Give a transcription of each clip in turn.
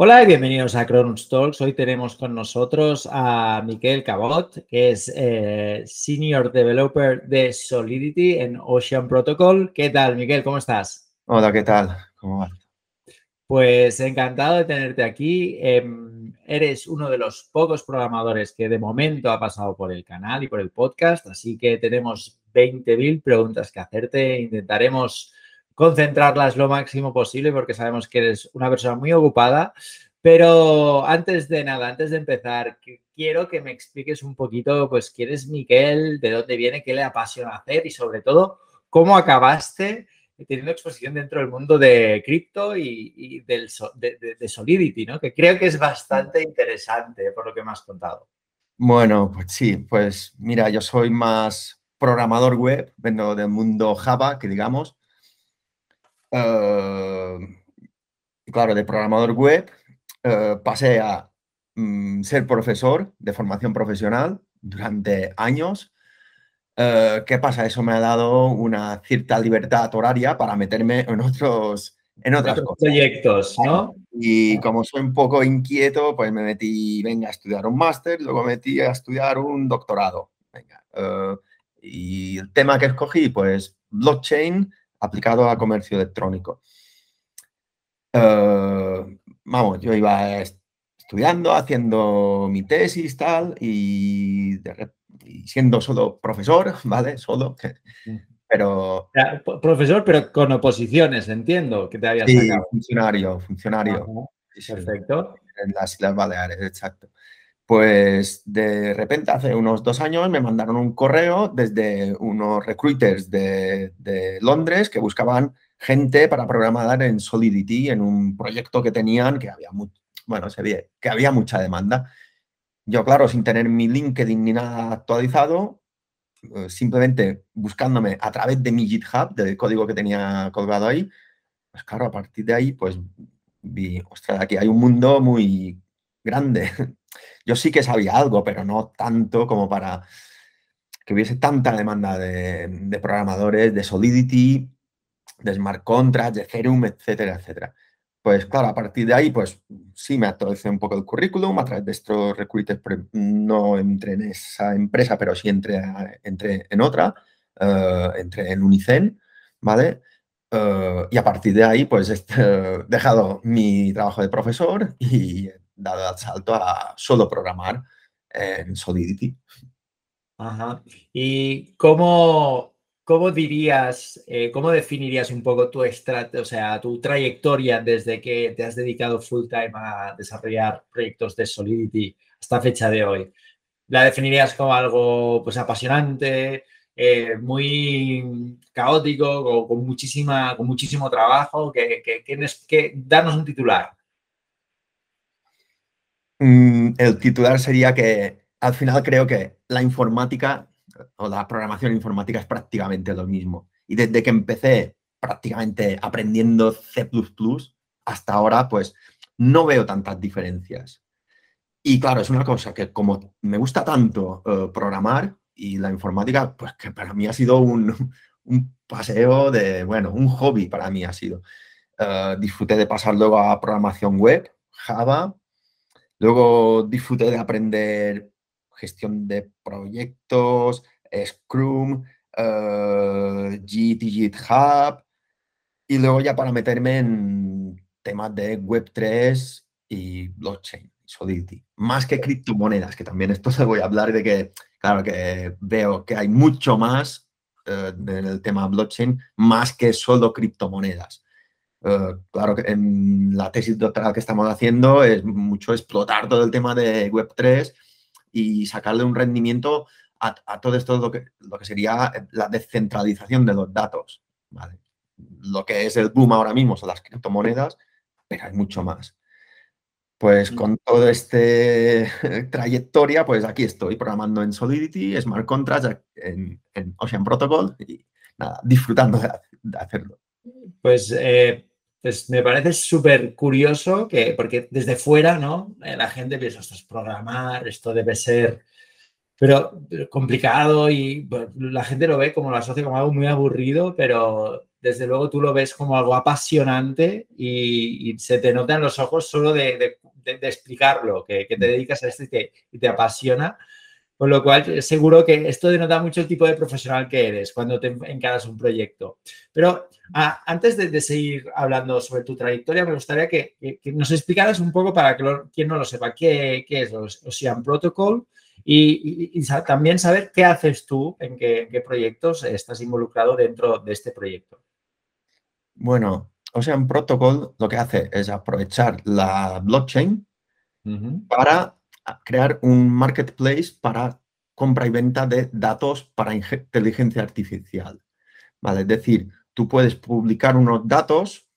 Hola y bienvenidos a Cronus Talks. Hoy tenemos con nosotros a Miquel Cabot, que es eh, Senior Developer de Solidity en Ocean Protocol. ¿Qué tal, Miquel? ¿Cómo estás? Hola, ¿qué tal? ¿Cómo vas? Pues encantado de tenerte aquí. Em, eres uno de los pocos programadores que de momento ha pasado por el canal y por el podcast, así que tenemos 20.000 preguntas que hacerte. Intentaremos concentrarlas lo máximo posible porque sabemos que eres una persona muy ocupada. Pero antes de nada, antes de empezar, quiero que me expliques un poquito, pues, quién es Miquel, de dónde viene, qué le apasiona hacer y sobre todo, cómo acabaste teniendo exposición dentro del mundo de cripto y, del, de, Solidity, ¿no? Que creo que es bastante interesante por lo que me has contado. Bueno, pues sí, pues mira, yo soy más programador web, vengo del mundo Java, que digamos, eh, claro, de programador web eh, pasé a mm, ser profesor de formación profesional durante años. Eh, ¿Qué pasa? Eso me ha dado una cierta libertad horaria para meterme en otros, en otras proyectos, ¿no? Y como soy un poco inquieto, pues me metí, venga, a estudiar un máster, luego me metí a estudiar un doctorado. Venga. y el tema que escogí, pues blockchain aplicado a comercio electrónico. Eh, vamos, yo iba estudiando, haciendo mi tesis, tal, y, siendo solo profesor, ¿vale? Solo, pero... Profesor, pero con oposiciones, entiendo, que te habías sí, funcionario, funcionario. perfecto. En las Islas Baleares, exacto. Pues de repente hace unos dos años me mandaron un correo desde unos recruiters de, Londres que buscaban gente para programar en Solidity en un proyecto que tenían que había, bueno, que había mucha demanda. Yo, claro, sin tener mi LinkedIn ni nada actualizado, eh, simplemente buscándome a través de mi GitHub, del código que tenía colgado ahí, pues claro, a partir de ahí, pues vi, ostras, aquí hay un mundo muy grande yo sí que sabía algo, pero no tanto como para que hubiese tanta demanda de, programadores, de Solidity, de smart contracts, de Ethereum, etcétera, etcétera. Pues claro, a partir de ahí, pues sí me actualicé un poco el currículum a través de estos recruiters, no entré en esa empresa, pero sí entré, en otra, uh, entré en Unicen, ¿vale? Eh, y a partir de ahí, pues he dejado mi trabajo de profesor y dado el salto a solo programar en Solidity. Ajá. ¿Y cómo, cómo dirías, eh, cómo definirías un poco tu o sea, tu trayectoria desde que te has dedicado full time a desarrollar proyectos de Solidity hasta fecha de hoy? ¿La definirías como algo pues apasionante, eh, muy caótico, con, muchísima, con muchísimo trabajo? Que, que, que, darnos un titular. Mm, el titular sería que al final creo que la informática o la programación informática es prácticamente lo mismo. Y desde que empecé prácticamente aprendiendo C++ hasta ahora, pues no veo tantas diferencias. Y claro, es una cosa que como me gusta tanto eh, programar y la informática, pues que para mí ha sido un, paseo de, bueno, un hobby para mí ha sido. Eh, disfruté de pasar luego a programación web, Java, Luego disfruté de aprender gestión de proyectos, Scrum, uh, Git y GitHub. Y luego ya para meterme en temas de Web3 y blockchain, Solidity. Más que criptomonedas, que también esto se voy a hablar de que, claro, que veo que hay mucho más uh, en el tema blockchain, más que solo criptomonedas. Eh, claro que en la tesis doctoral que estamos haciendo es mucho explotar todo el tema de Web3 y sacarle un rendimiento a, todo esto, lo que, lo que sería la descentralización de los datos. Lo que es el boom ahora mismo son las criptomonedas, pero hay mucho más. Pues con toda esta trayectoria, pues aquí estoy programando en Solidity, Smart Contracts, en, Ocean Protocol y nada, disfrutando de, hacerlo. Pues eh, pues me parece súper curioso que, porque desde fuera, ¿no? Eh, la gente piensa, esto es programar, esto debe ser pero complicado y la gente lo ve como lo asocia como algo muy aburrido, pero desde luego tú lo ves como algo apasionante y, se te nota en los ojos solo de, explicarlo, que, te dedicas a esto y y te apasiona. Con lo cual, seguro que esto denota mucho el tipo de profesional que eres cuando te encaras un proyecto. Pero antes de, seguir hablando sobre tu trayectoria, me gustaría que, nos explicaras un poco para que quien no lo sepa, qué, es Ocean Protocol y, también saber qué haces tú, en qué, proyectos estás involucrado dentro de este proyecto. Bueno, Ocean Protocol lo que hace es aprovechar la blockchain para crear un marketplace para compra y venta de datos para inteligencia artificial. ¿Vale? Es decir, tú puedes publicar unos datos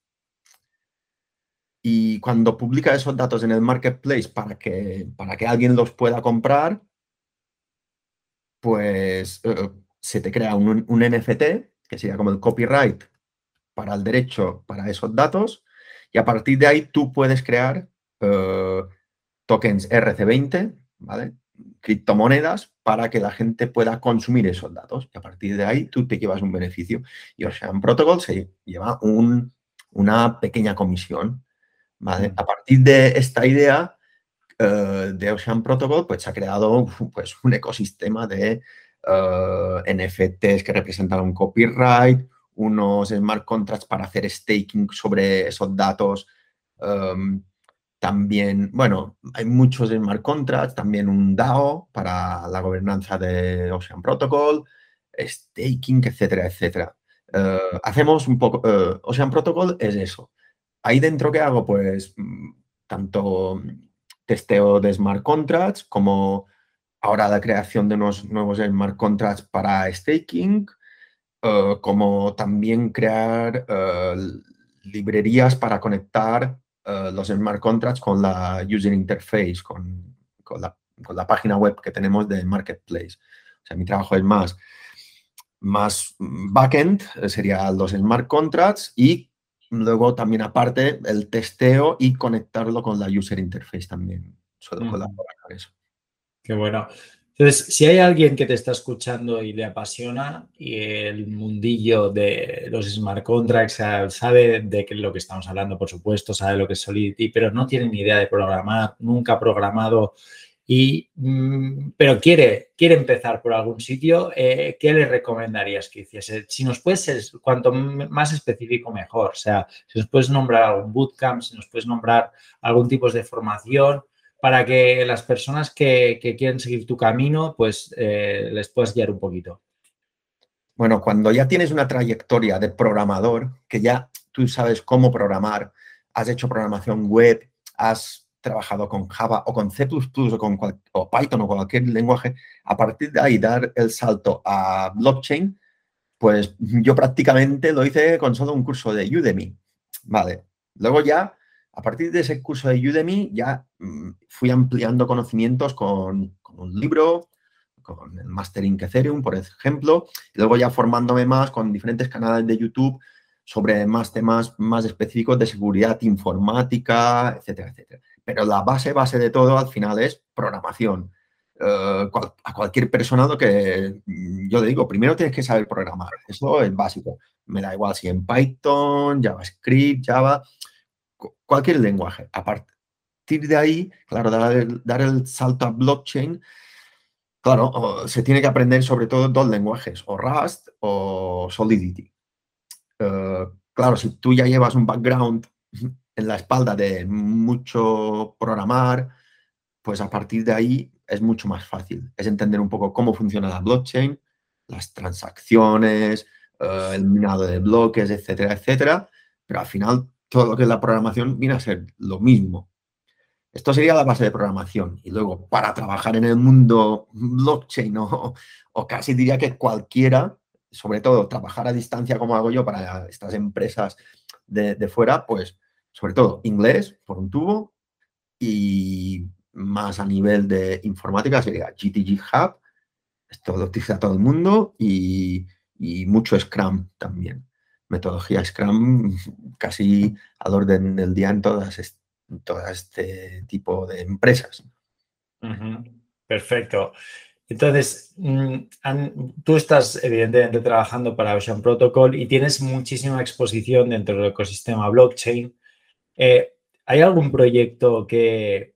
y cuando publica esos datos en el marketplace para que, para que alguien los pueda comprar, pues eh, se te crea un, NFT, que sería como el copyright para el derecho para esos datos, y a partir de ahí tú puedes crear eh, tokens RC20, ¿vale? criptomonedas para que la gente pueda consumir esos datos y a partir de ahí tú te llevas un beneficio. Y Ocean Protocol se lleva una pequeña comisión. ¿vale? Mm. A partir de esta idea eh, de Ocean Protocol, pues se ha creado pues, un ecosistema de eh, NFTs que representan un copyright, unos smart contracts para hacer staking sobre esos datos. Um, también, bueno, hay muchos smart contracts, también un DAO para la gobernanza de Ocean Protocol, staking, etcétera, etcétera. Eh, hacemos un poco, uh, Ocean Protocol es eso. Ahí dentro, ¿qué hago? Pues mm, tanto testeo de smart contracts como ahora la creación de unos nuevos smart contracts para staking, eh, como también crear librerías para conectar eh, los smart contracts con la user interface, con, la, página web que tenemos de Marketplace. O sea, mi trabajo es más, más backend, eh, serían los smart contracts y luego también aparte el testeo y conectarlo con la user interface también. Suelo colaborar con eso. Qué bueno. Entonces, si hay alguien que te está escuchando y le apasiona y el mundillo de los smart contracts sabe de lo que estamos hablando, por supuesto, sabe lo que es Solidity, pero no tiene ni idea de programar, nunca ha programado, y, mm, pero quiere, quiere empezar por algún sitio, eh, ¿qué le recomendarías que hiciese? Si nos puedes ser cuanto más específico, mejor. O sea, si nos puedes nombrar algún bootcamp, si nos puedes nombrar algún tipo de formación para que las personas que, quieren seguir tu camino, pues eh, les puedas guiar un poquito. Bueno, cuando ya tienes una trayectoria de programador, que ya tú sabes cómo programar, has hecho programación web, has trabajado con Java o con C++ o con o Python o cualquier lenguaje, a partir de ahí dar el salto a blockchain, pues yo prácticamente lo hice con solo un curso de Udemy. Vale. Luego ya a partir de ese curso de Udemy ya mm, fui ampliando conocimientos con, un libro, con el Mastering Ethereum, por ejemplo, y luego ya formándome más con diferentes canales de YouTube sobre más temas más específicos de seguridad informática, etcétera, etcétera. Pero la base, base de todo al final es programación. Eh, a cualquier persona lo que mm, yo le digo, primero tienes que saber programar. Eso es básico. Me da igual si en Python, JavaScript, Java, cualquier lenguaje. A partir de ahí, claro, dar el, salto a blockchain, claro, se tiene que aprender sobre todo dos lenguajes, o Rust o Solidity. Eh, claro, si tú ya llevas un background en la espalda de mucho programar, pues a partir de ahí es mucho más fácil. Es entender un poco cómo funciona la blockchain, las transacciones, eh, el minado de bloques, etcétera, etcétera. Pero al final todo lo que es la programación viene a ser lo mismo. Esto sería la base de programación. Y luego, para trabajar en el mundo blockchain o, o casi diría que cualquiera, sobre todo trabajar a distancia como hago yo para estas empresas de, fuera, pues sobre todo inglés por un tubo y más a nivel de informática sería GTG Hub, esto lo utiliza todo el mundo y, y mucho Scrum también metodología Scrum casi al orden del día en todas, todo este tipo de empresas. Perfecto. Entonces, mm, tú estás evidentemente trabajando para Ocean Protocol y tienes muchísima exposición dentro del ecosistema blockchain. Eh, ¿Hay algún proyecto que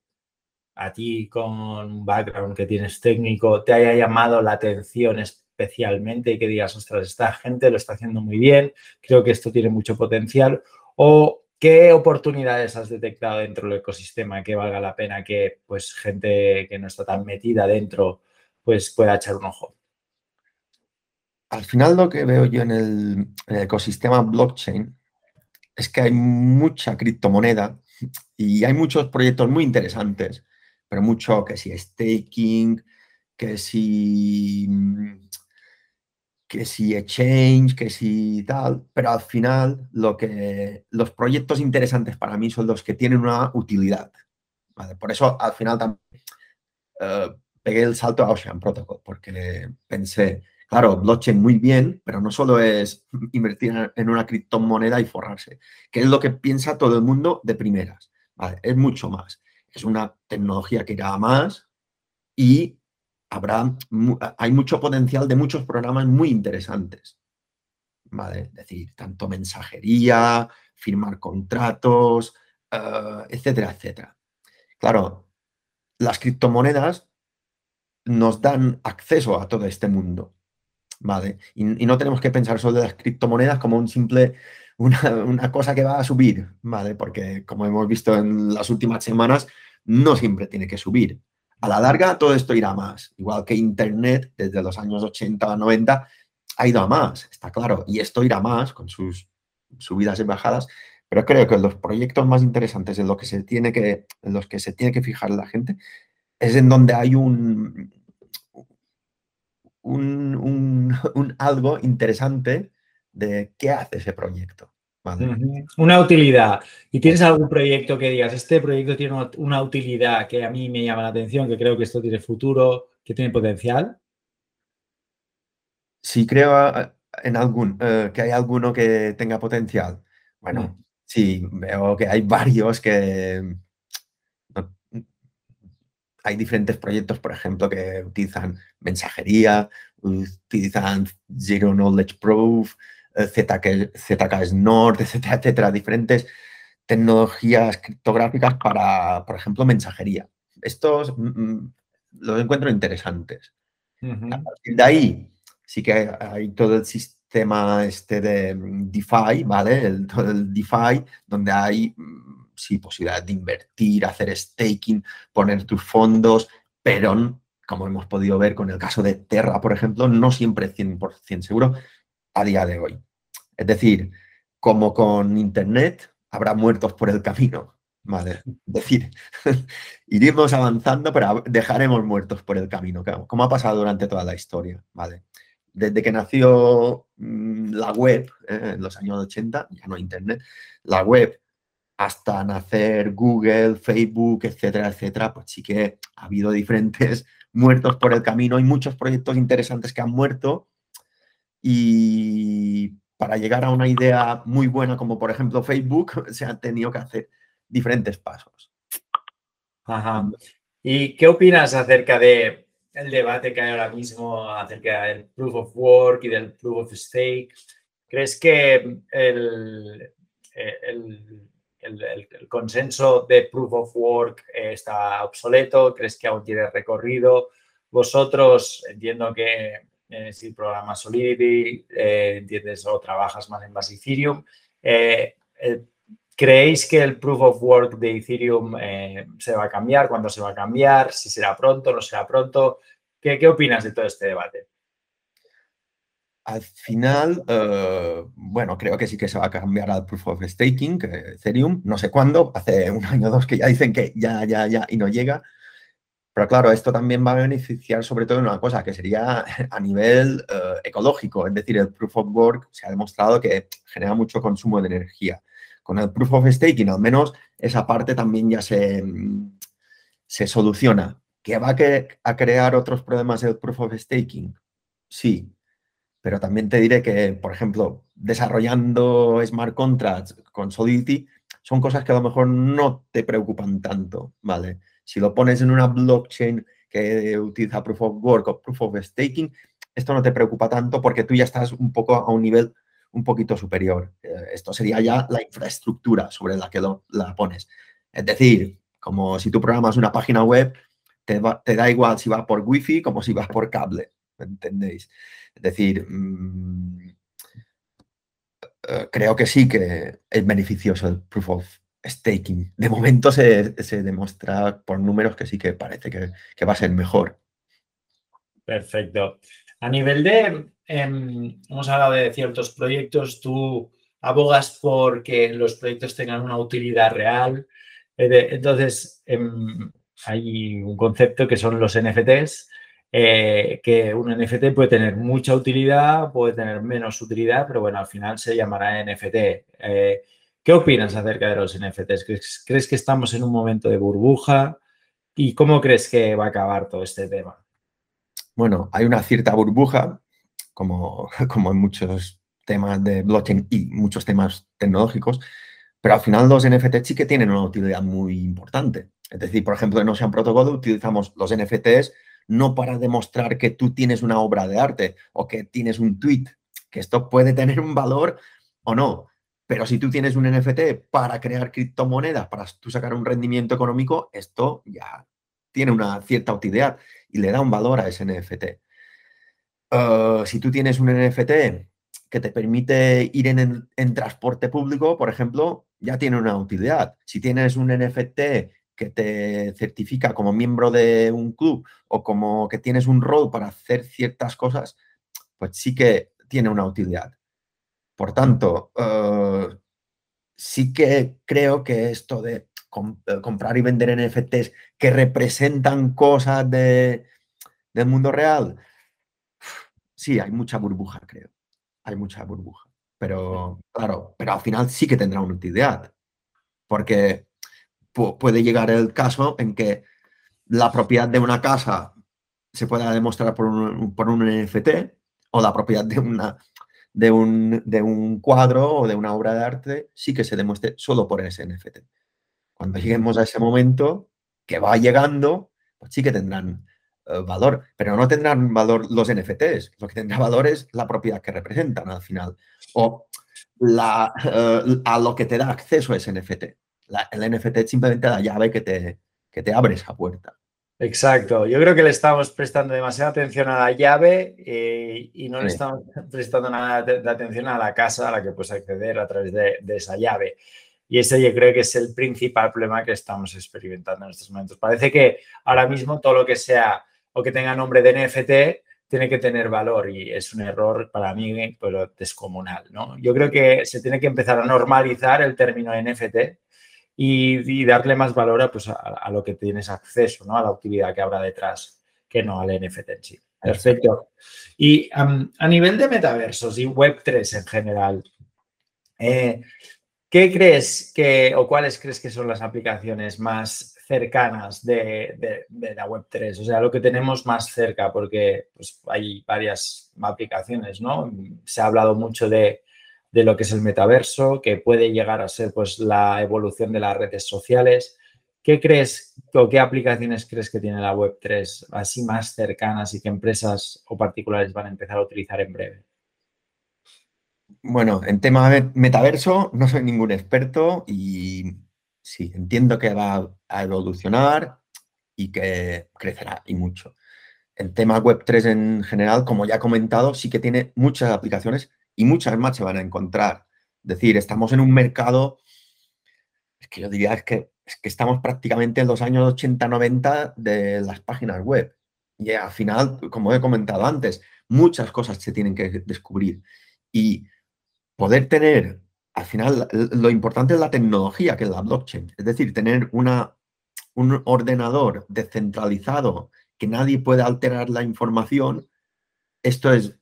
a ti con un background que tienes técnico te haya llamado la atención especialmente y que digas, ostras, esta gente lo está haciendo muy bien, creo que esto tiene mucho potencial? ¿O qué oportunidades has detectado dentro del ecosistema que valga la pena que pues gente que no está tan metida dentro pues pueda echar un ojo? Al final lo que veo yo en el, ecosistema blockchain es que hay mucha criptomoneda y hay muchos proyectos muy interesantes, pero mucho que si staking, que si que si exchange, que si tal, pero al final lo que los proyectos interesantes para mí son los que tienen una utilidad. Por eso al final también eh, pegué el salto a Ocean Protocol, porque pensé, claro, blockchain muy bien, pero no solo es invertir en una criptomoneda y forrarse, que es lo que piensa todo el mundo de primeras. Es mucho más. Es una tecnología que irá a más y habrá, hay mucho potencial de muchos programas muy interesantes. ¿vale? Es decir, tanto mensajería, firmar contratos, eh, etcétera, etcétera. Claro, las criptomonedas nos dan acceso a todo este mundo. ¿vale? Y, no tenemos que pensar solo de las criptomonedas como un simple, una, cosa que va a subir, ¿vale? Porque como hemos visto en las últimas semanas, no siempre tiene que subir. A la larga todo esto irá más, igual que Internet desde los años 80 a 90 ha ido a más, está claro, y esto irá más con sus subidas y bajadas, pero creo que los proyectos más interesantes en, lo que se tiene que, en los que se tiene que fijar la gente es en donde hay un, un, algo interesante de qué hace ese proyecto. Una utilidad. ¿Y tienes algún proyecto que digas, este proyecto tiene una utilidad que a mí me llama la atención, que creo que esto tiene futuro, que tiene potencial? Sí, creo en algún, eh, que hay alguno que tenga potencial. Bueno, mm. sí, veo que hay varios que hay diferentes proyectos, por ejemplo, que utilizan mensajería, utilizan Zero Knowledge Proof, ZK, ZK Snort, etcétera, etcétera, diferentes tecnologías criptográficas para, por ejemplo, mensajería. Estos mm, mm, los encuentro interesantes. A partir de ahí, sí que hay, todo el sistema este de mm, DeFi, ¿vale? El, todo el DeFi, donde hay sí, posibilidad de invertir, hacer staking, poner tus fondos, pero como hemos podido ver con el caso de Terra, por ejemplo, no siempre 100% seguro a día de hoy. Es decir, como con Internet, habrá muertos por el camino. ¿vale? Es decir, iremos avanzando, pero dejaremos muertos por el camino, como ha pasado durante toda la historia. ¿vale? Desde que nació mm, la web, eh, en los años 80, ya no Internet, la web hasta nacer Google, Facebook, etcétera, etcétera, pues sí que ha habido diferentes muertos por el camino. Hay muchos proyectos interesantes que han muerto y para llegar a una idea muy buena como por ejemplo Facebook se han tenido que hacer diferentes pasos. Ajá. ¿Y qué opinas acerca de el debate que hay ahora mismo acerca del proof of work y del proof of stake? ¿Crees que el, el el, consenso de proof of work está obsoleto? ¿Crees que aún tiene recorrido? Vosotros, entiendo que eh, si programas Solidity, eh, entiendes o trabajas más en base Ethereum, ¿creéis que el proof of work de Ethereum se va a cambiar? ¿Cuándo se va a cambiar? ¿Si será pronto? ¿No será pronto? ¿Qué, qué opinas de todo este debate? Al final, eh, bueno, creo que sí que se va a cambiar al Proof of Staking, Ethereum, no sé cuándo, hace un año o dos que ya dicen que ya, ya, ya, y no llega. Pero claro, esto también va a beneficiar sobre todo en una cosa, que sería a nivel eh, ecológico, es decir, el Proof of Work se ha demostrado que genera mucho consumo de energía. Con el Proof of Staking, al menos esa parte también ya se, se soluciona. ¿Que va a, a crear otros problemas el Proof of Staking? Sí, pero también te diré que, por ejemplo, desarrollando smart contracts con Solidity son cosas que a lo mejor no te preocupan tanto, ¿vale? Si lo pones en una blockchain que utiliza Proof of Work o Proof of Staking, esto no te preocupa tanto porque tú ya estás un poco a un nivel un poquito superior. Eh, esto sería ya la infraestructura sobre la que la pones. Es decir, como si tú programas una página web, te, da igual si va por wifi como si va por cable, ¿entendéis? Es decir, mm, eh, creo que sí que es beneficioso el proof of staking. De momento se, demuestra por números que sí que parece que, va a ser mejor. Perfecto. A nivel de, em, hemos hablado de ciertos proyectos, tú abogas por que los proyectos tengan una utilidad real. Eh, entonces, em, hay un concepto que son los NFTs, eh, que un NFT puede tener mucha utilidad, puede tener menos utilidad, pero bueno, al final se llamará NFT. ¿Qué opinas acerca de los NFTs? ¿Crees, que estamos en un momento de burbuja? ¿Y cómo crees que va a acabar todo este tema? Bueno, hay una cierta burbuja, como, como en muchos temas de blockchain y muchos temas tecnológicos, pero al final los NFTs sí que tienen una utilidad muy importante. Es decir, por ejemplo, en Ocean Protocol utilizamos los NFTs no para demostrar que tú tienes una obra de arte o que tienes un tweet, que esto puede tener un valor o no. Pero si tú tienes un NFT para crear criptomonedas, para tú sacar un rendimiento económico, esto ya tiene una cierta utilidad y le da un valor a ese NFT. Eh, si tú tienes un NFT que te permite ir en, en, transporte público, por ejemplo, ya tiene una utilidad. Si tienes un NFT que te certifica como miembro de un club o como que tienes un rol para hacer ciertas cosas, pues sí que tiene una utilidad. Por tanto, eh, sí que creo que esto de eh, comprar y vender NFTs que representan cosas de, del mundo real, sí, hay mucha burbuja, creo. Hay mucha burbuja. Pero, claro, pero al final sí que tendrá una utilidad. Porque puede llegar el caso en que la propiedad de una casa se pueda demostrar por un, por un NFT o la propiedad de, una, de, un, de un cuadro o de una obra de arte sí que se demuestre solo por ese NFT. Cuando lleguemos a ese momento, que va llegando, pues sí que tendrán eh, valor, pero no tendrán valor los NFTs. Lo que tendrá valor es la propiedad que representan al final o la, eh, a lo que te da acceso a ese NFT el NFT es simplemente la llave que te, que te abre esa puerta. Exacto, yo creo que le estamos prestando demasiada atención a la llave eh, y no le estamos prestando nada de, atención a la casa a la que puedes acceder a través de, esa llave. Y ese yo creo que es el principal problema que estamos experimentando en estos momentos. Parece que ahora mismo todo lo que sea o que tenga nombre de NFT tiene que tener valor y es un error para mí pero descomunal. ¿no? Yo creo que se tiene que empezar a normalizar el término NFT y, darle más valor a, pues, a, lo que tienes acceso, ¿no? A la utilidad que habrá detrás, que no al NFT en sí. Perfecto. Y a nivel de metaversos y Web3 en general, eh, ¿qué crees que o cuáles crees que son las aplicaciones más cercanas de, la Web3? O sea, lo que tenemos más cerca, porque pues, hay varias aplicaciones, ¿no? Se ha hablado mucho de de lo que es el metaverso, que puede llegar a ser pues la evolución de las redes sociales. ¿Qué crees o qué aplicaciones crees que tiene la Web3 así más cercanas y que empresas o particulares van a empezar a utilizar en breve? Bueno, en tema metaverso no soy ningún experto y sí, entiendo que va a evolucionar y que crecerá y mucho. En tema Web3 en general, como ya he comentado, sí que tiene muchas aplicaciones y muchas más se van a encontrar. Es decir, estamos en un mercado, es que yo diría es que, es que estamos prácticamente en los años 80-90 de las páginas web. Y al final, como he comentado antes, muchas cosas se tienen que descubrir. Y poder tener, al final, lo importante es la tecnología, que es la blockchain. Es decir, tener una, un ordenador descentralizado que nadie puede alterar la información, esto es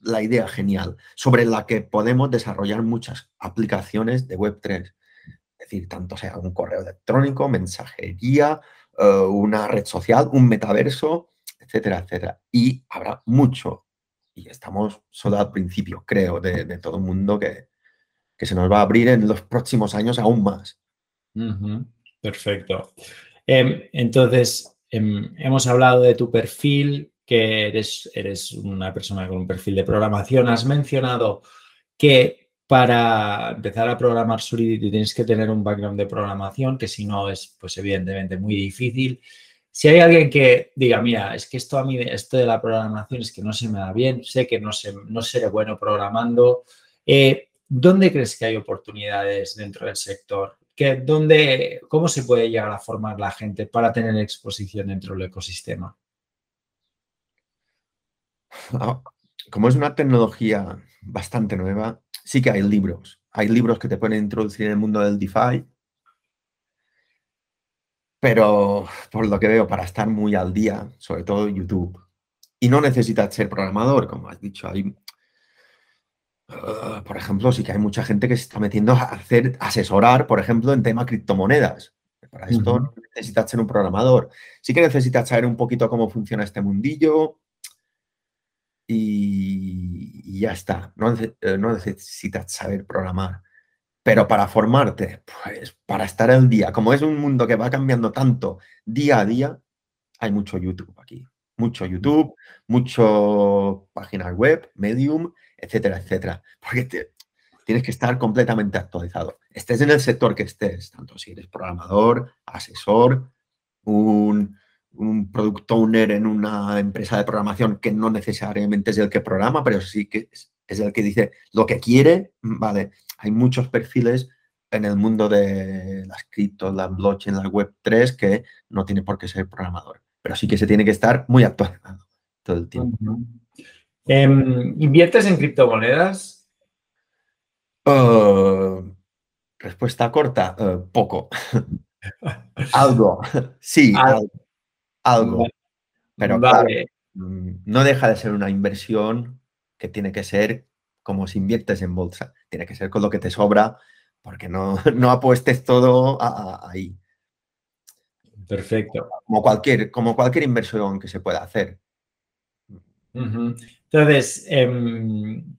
la idea genial, sobre la que podemos desarrollar muchas aplicaciones de Web3. Es decir, tanto sea un correo electrónico, mensajería, eh, una red social, un metaverso, etcétera, etcétera. Y habrá mucho, y estamos solo al principio, creo, de, todo el mundo que, que, se nos va a abrir en los próximos años aún más. Perfecto. Em, entonces, em, hemos hablado de tu perfil, que eres, eres una persona con un perfil de programación. Has mencionado que para empezar a programar Solidity tienes que tener un background de programación, que si no es, pues evidentemente, muy difícil. Si hay alguien que diga, mira, es que esto a mí, esto de la programación es que no se me da bien, sé que no, sé, no seré bueno programando, eh, ¿dónde crees que hay oportunidades dentro del sector? ¿Qué, dónde, ¿Cómo se puede llegar a formar la gente para tener exposición dentro del ecosistema? Ah, como es una tecnología bastante nueva, sí que hay libros. Hay libros que te pueden introducir en el mundo del DeFi, pero por lo que veo, para estar muy al día, sobre todo YouTube. Y no necesitas ser programador, como has dicho. Hay, ah, por ejemplo, sí que hay mucha gente que se está metiendo a hacer, asesorar, por ejemplo, en tema criptomonedas. Para esto no necesitas ser un programador. Sí que necesitas saber un poquito cómo funciona este mundillo y, ya está. No, eh, no necesitas saber programar. Pero para formarte, pues para estar al día, como es un mundo que va cambiando tanto día a día, hay mucho YouTube aquí. Mucho YouTube, mucho páginas web, Medium, etcétera, etcétera. Porque tienes que estar completamente actualizado. Estés en el sector que estés, tanto si eres programador, asesor, un, un product owner en una empresa de programación que no necesariamente es el que programa, pero sí que es, el que dice lo que quiere, vale, hay muchos perfiles en el mundo de las criptos, la blockchain, la web 3 que no tiene por qué ser programador, pero sí que se tiene que estar muy actualizado todo el tiempo. Em, ¿Inviertes en criptomonedas? Uh, respuesta corta, uh, poco. algo, sí, algo algo. Pero mm, no deja de ser una inversión que tiene que ser como si inviertes en bolsa. Tiene que ser con lo que te sobra, porque no, no apuestes todo ahí. Perfecto. Como cualquier, como cualquier inversión que se pueda hacer. Entonces, em,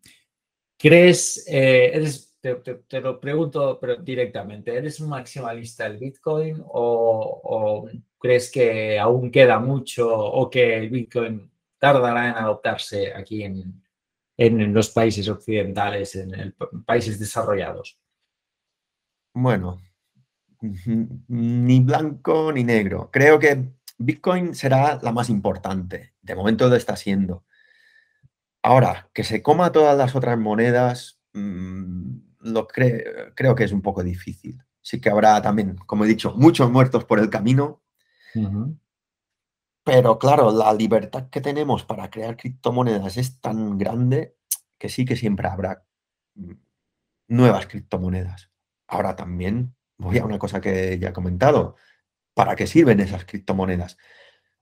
¿crees, eh, eres te, lo pregunto directamente, ¿eres un maximalista del Bitcoin o, crees que aún queda mucho o que el Bitcoin tardará en adoptarse aquí en, los países occidentales, en países desarrollados? Bueno, ni blanco ni negro. Creo que Bitcoin será la más importante. De momento lo está siendo. Ahora, que se coma todas las otras monedas, mm, lo creo que es un poco difícil. Sí que habrá también, como he dicho, muchos muertos por el camino. Pero claro, la libertad que tenemos para crear criptomonedas es tan grande que sí que siempre habrá mm, nuevas criptomonedas. Ahora también voy a una cosa que ya he comentado. ¿Para qué sirven esas criptomonedas?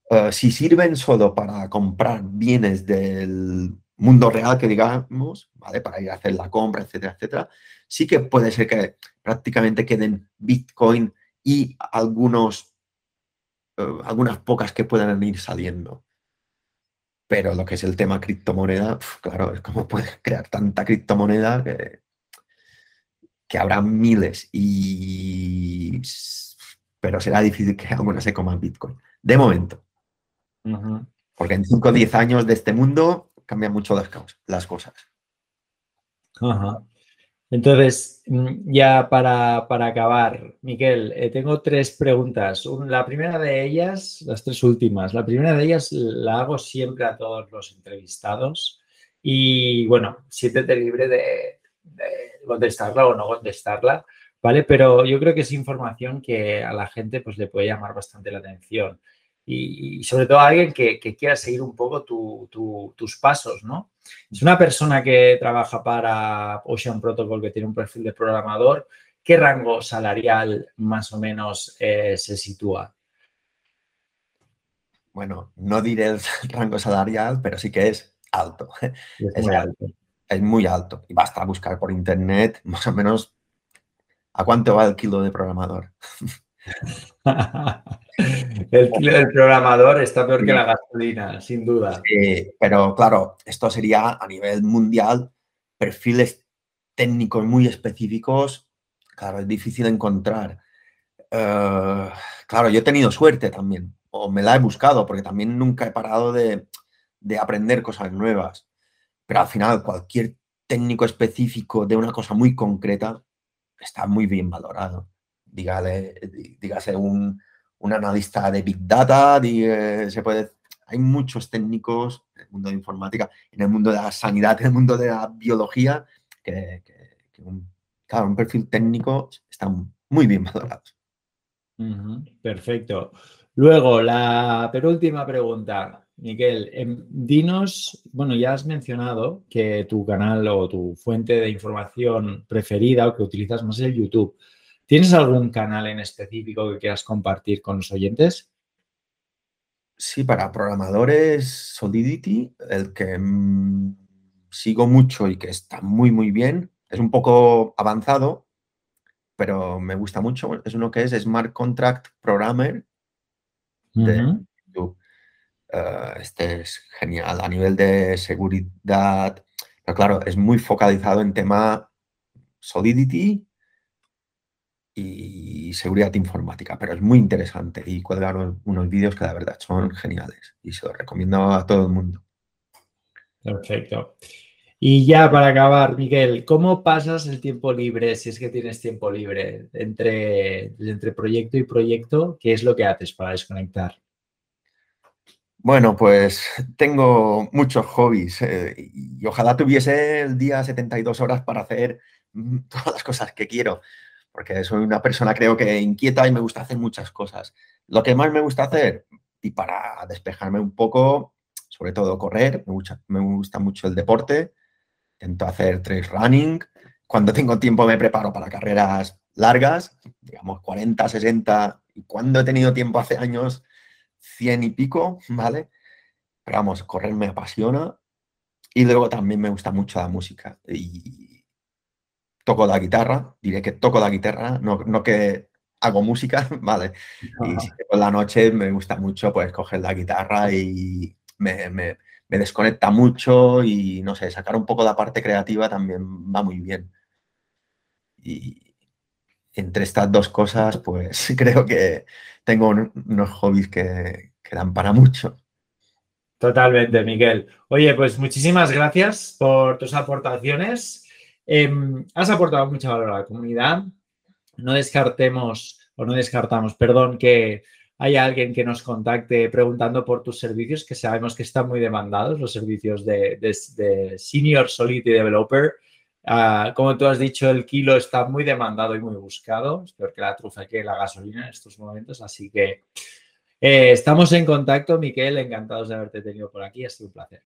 Eh, si sirven solo para comprar bienes del mundo real que digamos, ¿vale? Para ir a hacer la compra, etcétera, etcétera, sí que puede ser que prácticamente queden Bitcoin y algunos, eh, algunas pocas que puedan ir saliendo. Pero lo que es el tema criptomoneda, claro, es como puedes crear tanta criptomoneda que, que habrá miles y... Pero será difícil que alguna se coma Bitcoin. De momento. Porque en 5 o 10 años de este mundo cambian mucho las, las cosas. Entonces, mm, ya para, acabar, Miquel, eh, tengo tres preguntas. La primera de ellas, las tres últimas, la primera de ellas la hago siempre a todos los entrevistados y bueno, siéntete libre de, de contestarla o no contestarla, ¿vale? Pero yo creo que es información que a la gente pues le puede llamar bastante la atención y, sobre todo a alguien que, quiera seguir un poco tus pasos, ¿no? Es una persona que trabaja para Ocean Protocol, que tiene un perfil de programador, ¿qué rango salarial más o menos eh, se sitúa? Bueno, no diré el rango salarial, pero sí que es alto. Es, muy alto. Es muy alto. Y basta buscar por internet más o menos a cuánto va el kilo de programador. el, programador está peor que la gasolina, sin duda. pero claro, esto sería a nivel mundial, perfiles técnicos muy específicos, claro, es difícil encontrar. Eh, claro, yo he tenido suerte también, o me la he buscado, porque también nunca he parado de, aprender cosas nuevas. Pero al final, cualquier técnico específico de una cosa muy concreta está muy bien valorado. Dígale, dígase un, analista de Big Data, se puede, hay muchos técnicos en el mundo de informática, en el mundo de la sanidad, en el mundo de la biología, que, un, claro, un perfil técnico está muy bien valorado. perfecto. Luego, la penúltima pregunta. Miguel, em, dinos, bueno, ya has mencionado que tu canal o tu fuente de información preferida o que utilizas más es el YouTube. ¿Tienes algún canal en específico que quieras compartir con los oyentes? Sí, para programadores, Solidity, el que mm, sigo mucho y que está muy, muy bien. Es un poco avanzado, pero me gusta mucho. Es uno que es Smart Contract Programmer de YouTube. Eh, este es genial a nivel de seguridad. Pero claro, es muy focalizado en tema Solidity y seguridad informática, pero es muy interesante y cuelga unos vídeos que la verdad son geniales y se los recomiendo a todo el mundo. Perfecto. Y ya para acabar, Miguel, ¿cómo pasas el tiempo libre, si es que tienes tiempo libre, entre, entre proyecto y proyecto? ¿Qué es lo que haces para desconectar? Bueno, pues tengo muchos hobbies eh, y ojalá tuviese el día 72 horas para hacer mm, todas las cosas que quiero, porque soy una persona creo que inquieta y me gusta hacer muchas cosas. Lo que más me gusta hacer, y para despejarme un poco, sobre todo correr, me gusta, me gusta mucho el deporte, intento hacer trail running. Cuando tengo tiempo me preparo para carreras largas, digamos 40, 60, y cuando he tenido tiempo hace años, 100 y pico, ¿vale? Pero vamos, correr me apasiona. Y luego también me gusta mucho la música. Y toco la guitarra, diré que toco la guitarra, no, no que hago música, ¿vale? Y si por la noche me gusta mucho pues coger la guitarra y me, me, me, desconecta mucho y no sé, sacar un poco la parte creativa también va muy bien. Y entre estas dos cosas, pues creo que tengo unos hobbies que, dan para mucho. Totalmente, Miguel. Oye, pues muchísimas gracias por tus aportaciones. Em, has aportado mucho valor a la comunidad. No descartemos, o no descartamos, perdón, que haya alguien que nos contacte preguntando por tus servicios, que sabemos que están muy demandados, los servicios de, Senior Solidity Developer. Ah, como tú has dicho, el kilo está muy demandado y muy buscado. Es peor que la trufa que la gasolina en estos momentos. Así que eh, estamos en contacto, Miquel. Encantados de haberte tenido por aquí. Ha sido un placer.